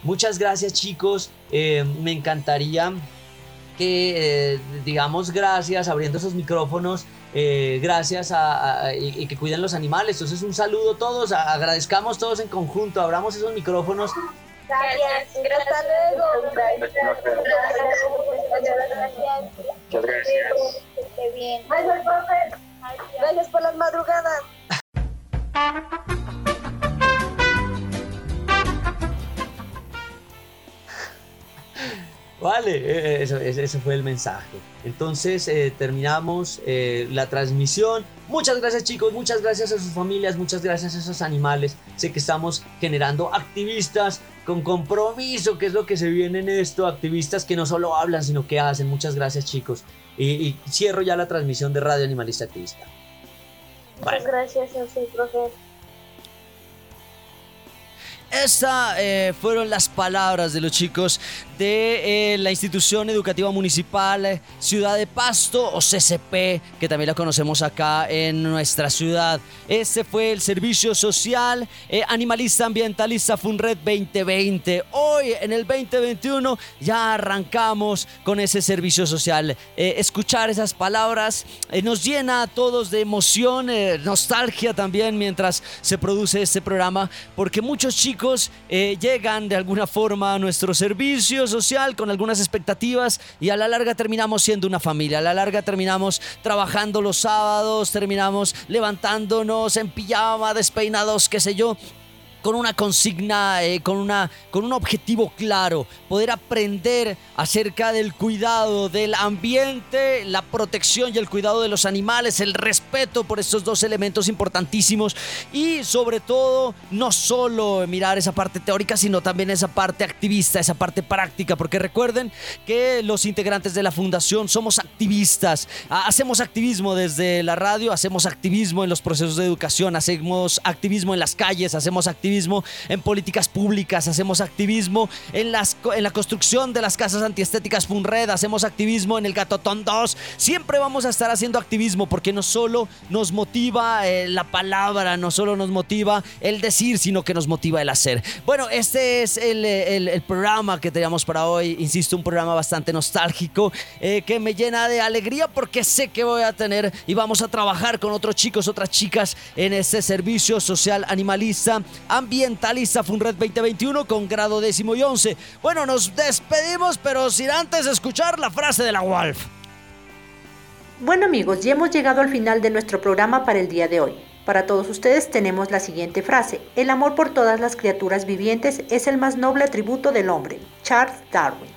Muchas gracias chicos, me encantaría que, eh, digamos, gracias, abriendo esos micrófonos, eh, gracias a, y, que cuiden los animales. Entonces, un saludo a todos, agradezcamos todos en conjunto, abramos esos micrófonos. Gracias, gracias. Muchas gracias. Gracias por las madrugadas. Vale, eh, eh, ese fue el mensaje. Entonces eh, terminamos la transmisión. Muchas gracias chicos, muchas gracias a sus familias, muchas gracias a esos animales. Sé que estamos generando activistas con compromiso, que es lo que se viene en esto. Activistas que no solo hablan, sino que hacen. Muchas gracias chicos. Y, cierro ya la transmisión de Radio Animalista Activista. Muchas gracias, profe. Estas fueron las palabras de los chicos de eh, la institución educativa municipal eh, Ciudad de Pasto o CCP, que también la conocemos acá en nuestra ciudad. Este fue el servicio social eh, animalista ambientalista FUNRED 2020. Hoy en el 2021 ya arrancamos con ese servicio social. escuchar esas palabras nos llena a todos de emoción, nostalgia también mientras se produce este programa, porque muchos chicos llegan de alguna forma a nuestro social con algunas expectativas y a la larga terminamos siendo una familia, a la larga terminamos trabajando los sábados, terminamos levantándonos en pijama, despeinados, qué sé yo, con una consigna, eh, con, una, con un objetivo claro, poder aprender acerca del cuidado del ambiente, la protección y el cuidado de los animales, el respeto por estos dos elementos importantísimos y sobre todo no solo mirar esa parte teórica, sino también esa parte activista, esa parte práctica, porque recuerden que los integrantes de la fundación somos activistas, hacemos activismo desde la radio, hacemos activismo en los procesos de educación, hacemos activismo en las calles, hacemos activismo en políticas públicas, hacemos activismo en, las, en la construcción de las casas antiestéticas Funred, hacemos activismo en el Gatotón 2. Siempre vamos a estar haciendo activismo porque no solo nos motiva eh, la palabra, no solo nos motiva el decir, sino que nos motiva el hacer. Bueno, este es el, el, programa que teníamos para hoy. Insisto, un programa bastante nostálgico eh, que me llena de alegría porque sé que voy a tener y vamos a trabajar con otros chicos, otras chicas en este servicio social animalista ambientalista FUNRED 2021 con grado décimo y once. Bueno, nos despedimos, pero sin antes escuchar la frase de la Wolf. Bueno amigos, ya hemos llegado al final de nuestro programa para el día de hoy. Para todos ustedes tenemos la siguiente frase. El amor por todas las criaturas vivientes es el más noble atributo del hombre. Charles Darwin.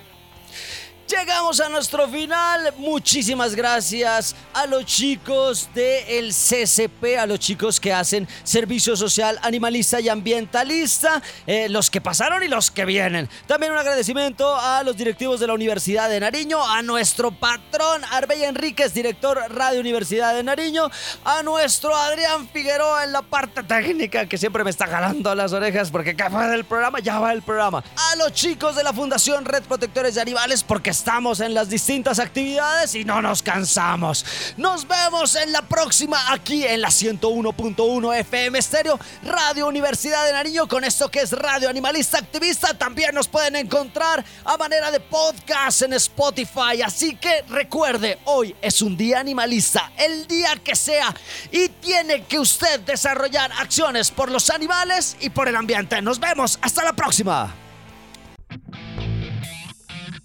Llegamos a nuestro final. Muchísimas gracias a los chicos del CCP, a los chicos que hacen servicio social animalista y ambientalista, eh, los que pasaron y los que vienen. También un agradecimiento a los directivos de la Universidad de Nariño, a nuestro patrón Arbey Enríquez, director Radio Universidad de Nariño, a nuestro Adrián Figueroa en la parte técnica que siempre me está jalando las orejas porque acá va del programa, ya va el programa. A los chicos de la Fundación Red Protectores de Animales porque estamos en las distintas actividades y no nos cansamos. Nos vemos en la próxima aquí en la 101.1 FM Estéreo, Radio Universidad de Nariño, con esto que es Radio Animalista Activista. También nos pueden encontrar a manera de podcast en Spotify. Así que recuerde, hoy es un día animalista, el día que sea, y tiene que usted desarrollar acciones por los animales y por el ambiente. Nos vemos, hasta la próxima.